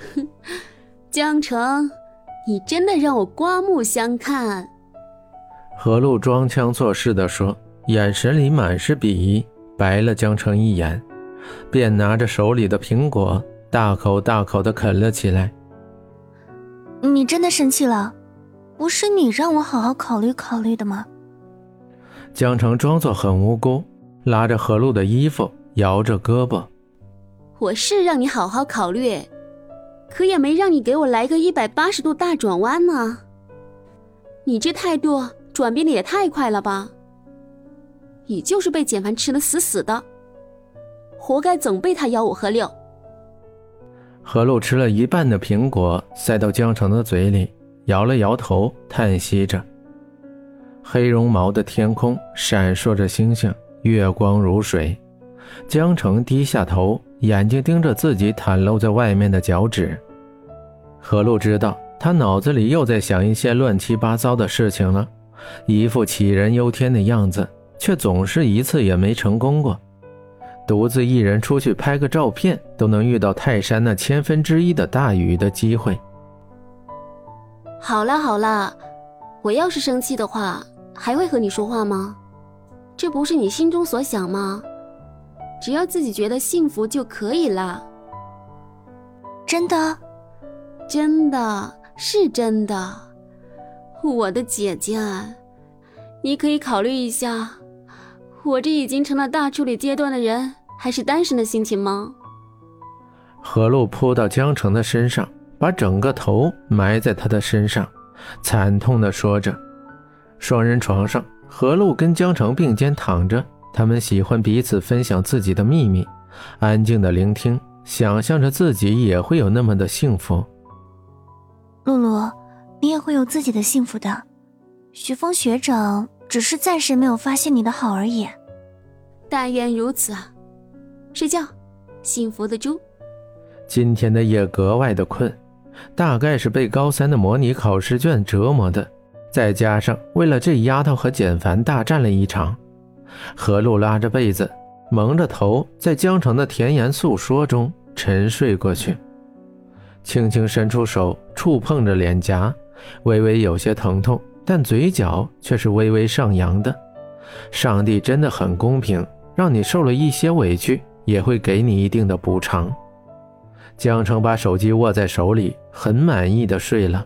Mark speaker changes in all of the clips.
Speaker 1: 江城，你真的让我刮目相看。
Speaker 2: 何露装腔作势地说，眼神里满是鄙夷，白了江城一眼，便拿着手里的苹果，大口大口的啃了起来。
Speaker 3: 你真的生气了？不是你让我好好考虑考虑的吗？
Speaker 2: 江城装作很无辜，拉着何露的衣服，摇着胳膊。
Speaker 1: 我是让你好好考虑，可也没让你给我来个一百八十度大转弯呢。你这态度转变的也太快了吧！你就是被简凡吃的死死的，活该总被他吆五喝六。
Speaker 2: 何露吃了一半的苹果，塞到江城的嘴里，摇了摇头，叹息着。黑绒毛的天空闪烁着星星，月光如水。江城低下头，眼睛盯着自己袒露在外面的脚趾。何露知道他脑子里又在想一些乱七八糟的事情了，一副杞人忧天的样子，却总是一次也没成功过。独自一人出去拍个照片，都能遇到泰山那千分之一的大雨的机会。
Speaker 1: 好了好了，我要是生气的话。还会和你说话吗？这不是你心中所想吗？只要自己觉得幸福就可以了。
Speaker 3: 真的，
Speaker 1: 真的是真的，我的姐姐，你可以考虑一下，我这已经成了大处理阶段的人，还是单身的心情吗？
Speaker 2: 何露扑到江城的身上，把整个头埋在他的身上，惨痛的说着。双人床上，何露跟江城并肩躺着，他们喜欢彼此分享自己的秘密，安静的聆听，想象着自己也会有那么的幸福。
Speaker 3: 露露，你也会有自己的幸福的，徐峰学长只是暂时没有发现你的好而已。
Speaker 1: 但愿如此啊！睡觉，幸福的猪。
Speaker 2: 今天的夜格外的困，大概是被高三的模拟考试卷折磨的。再加上为了这丫头和简凡大战了一场，何露拉着被子，蒙着头，在江城的甜言诉说中沉睡过去，轻轻伸出手触碰着脸颊，微微有些疼痛，但嘴角却是微微上扬的。上帝真的很公平，让你受了一些委屈，也会给你一定的补偿。江城把手机握在手里，很满意的睡了。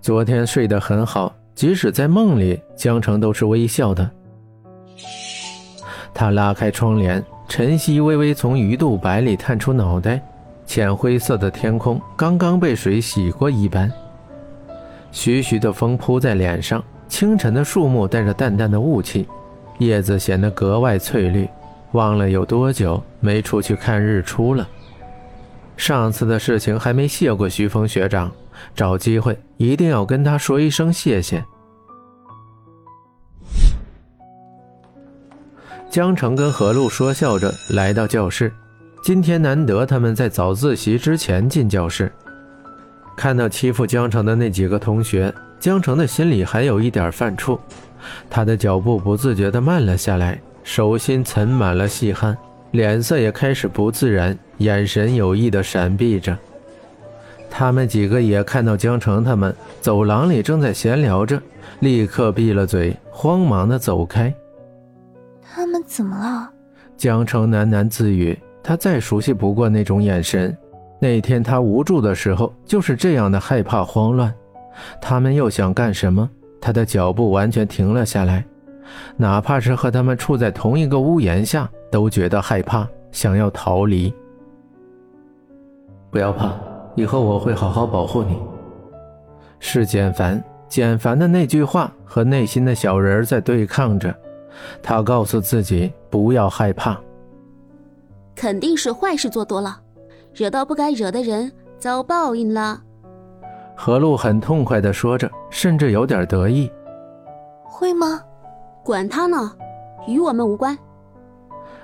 Speaker 2: 昨天睡得很好，即使在梦里，江城都是微笑的。他拉开窗帘，晨曦微微从鱼肚白里探出脑袋，浅灰色的天空刚刚被水洗过一般。徐徐的风扑在脸上，清晨的树木带着淡淡的雾气，叶子显得格外翠绿。忘了有多久没出去看日出了。上次的事情还没谢过徐峰学长。找机会一定要跟他说一声谢谢。江城跟何露说笑着来到教室，今天难得他们在早自习之前进教室，看到欺负江城的那几个同学，江城的心里还有一点犯怵，他的脚步不自觉地慢了下来，手心沉满了细汗，脸色也开始不自然，眼神有意地闪避着。他们几个也看到江城他们走廊里正在闲聊着，立刻闭了嘴，慌忙的走开。
Speaker 3: 他们怎么了？
Speaker 2: 江城喃喃自语，他再熟悉不过那种眼神。那天他无助的时候，就是这样的害怕慌乱。他们又想干什么？他的脚步完全停了下来，哪怕是和他们处在同一个屋檐下，都觉得害怕，想要逃离。不要怕。以后我会好好保护你。是简凡，简凡的那句话和内心的小人在对抗着。他告诉自己不要害怕。
Speaker 1: 肯定是坏事做多了，惹到不该惹的人，遭报应了。
Speaker 2: 何露很痛快地说着，甚至有点得意。
Speaker 3: 会吗？
Speaker 1: 管他呢，与我们无关。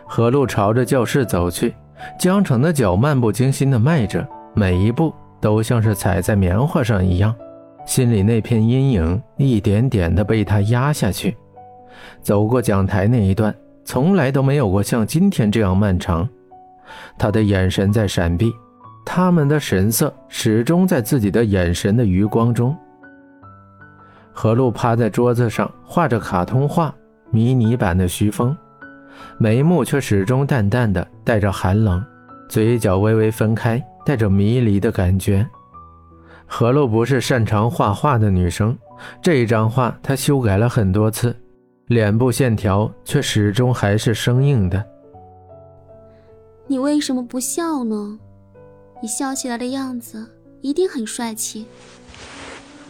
Speaker 2: 何露朝着教室走去，江城的脚漫不经心地迈着。每一步都像是踩在棉花上一样，心里那片阴影一点点的被他压下去。走过讲台那一段，从来都没有过像今天这样漫长。他的眼神在闪避，他们的神色始终在自己的眼神的余光中。何露趴在桌子上画着卡通画，迷你版的徐峰，眉目却始终淡淡的带着寒冷，嘴角微微分开，带着迷离的感觉。何露不是擅长画画的女生，这一张画她修改了很多次，脸部线条却始终还是生硬的。
Speaker 1: 你为什么不笑呢？你笑起来的样子一定很帅气。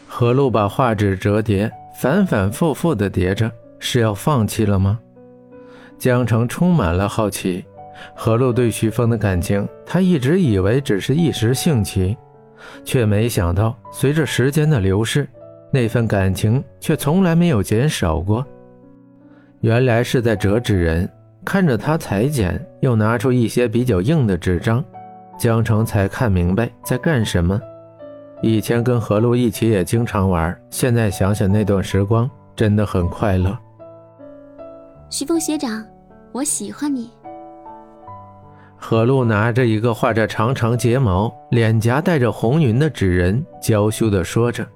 Speaker 2: 何露把画纸折叠，反反复复的叠着，是要放弃了吗？江城充满了好奇。何露对徐峰的感情，他一直以为只是一时兴起，却没想到随着时间的流逝，那份感情却从来没有减少过。原来是在折纸人。看着他裁剪，又拿出一些比较硬的纸张，江城才看明白在干什么。以前跟何璐一起也经常玩，现在想想那段时光真的很快乐。
Speaker 1: 徐峰学长，我喜欢你。
Speaker 2: 何璐拿着一个画着长长睫毛、脸颊带着红云的纸人，娇羞地说着。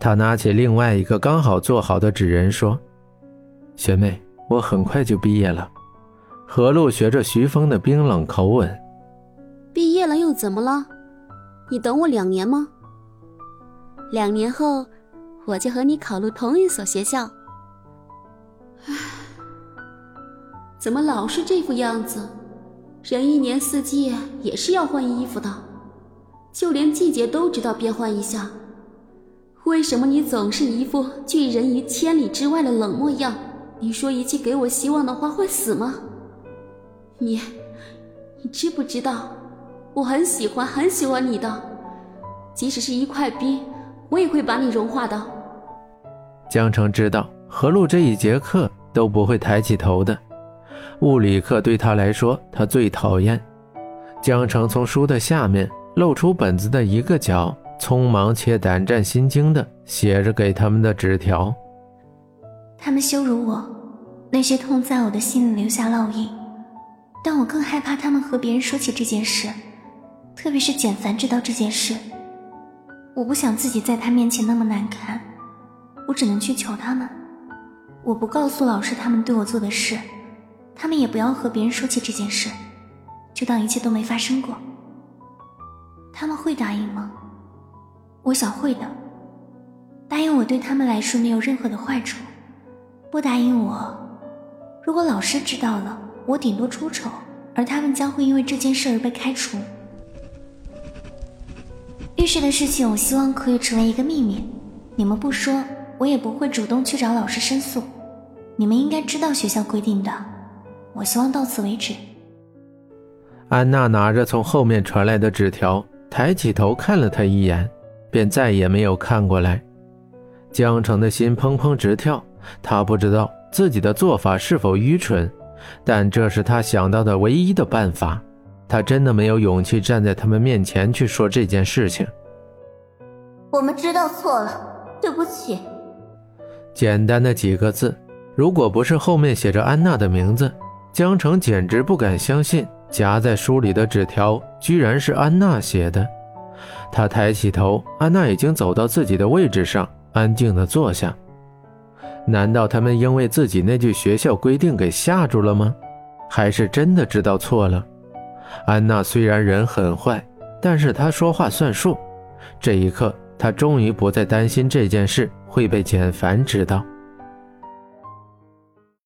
Speaker 2: 他拿起另外一个刚好做好的纸人，说：“学妹，我很快就毕业了。”何璐学着徐峰的冰冷口吻：“
Speaker 1: 毕业了又怎么了？你等我两年吗？两年后，我就和你考入同一所学校。”唉，怎么老是这副样子？人一年四季也是要换衣服的，就连季节都知道变换一下。为什么你总是一副拒人于千里之外的冷漠样？你说一句给我希望的话会死吗？你，你知不知道，我很喜欢很喜欢你的，即使是一块冰，我也会把你融化的。
Speaker 2: 江城知道何露这一节课都不会抬起头的，物理课对他来说他最讨厌。江城从书的下面露出本子的一个角，匆忙且胆战心惊的写着给他们的纸条。
Speaker 3: 他们羞辱我，那些痛在我的心里留下烙印。但我更害怕他们和别人说起这件事，特别是简凡知道这件事。我不想自己在他面前那么难看，我只能去求他们。我不告诉老师他们对我做的事，他们也不要和别人说起这件事，就当一切都没发生过。他们会答应吗？我想会的。答应我对他们来说没有任何的坏处，不答应我，如果老师知道了。我顶多出丑，而他们将会因为这件事而被开除。浴室的事情，我希望可以成为一个秘密。你们不说，我也不会主动去找老师申诉。你们应该知道学校规定的。我希望到此为止。
Speaker 2: 安娜拿着从后面传来的纸条，抬起头看了他一眼，便再也没有看过来。江城的心砰砰直跳，他不知道自己的做法是否愚蠢。但这是他想到的唯一的办法，他真的没有勇气站在他们面前去说这件事情。
Speaker 4: 我们知道错了，对不起。
Speaker 2: 简单的几个字，如果不是后面写着安娜的名字，江城简直不敢相信夹在书里的纸条居然是安娜写的。他抬起头，安娜已经走到自己的位置上，安静地坐下。难道他们因为自己那句学校规定给吓住了吗？还是真的知道错了？安娜虽然人很坏，但是她说话算数。这一刻，她终于不再担心这件事会被简凡知道。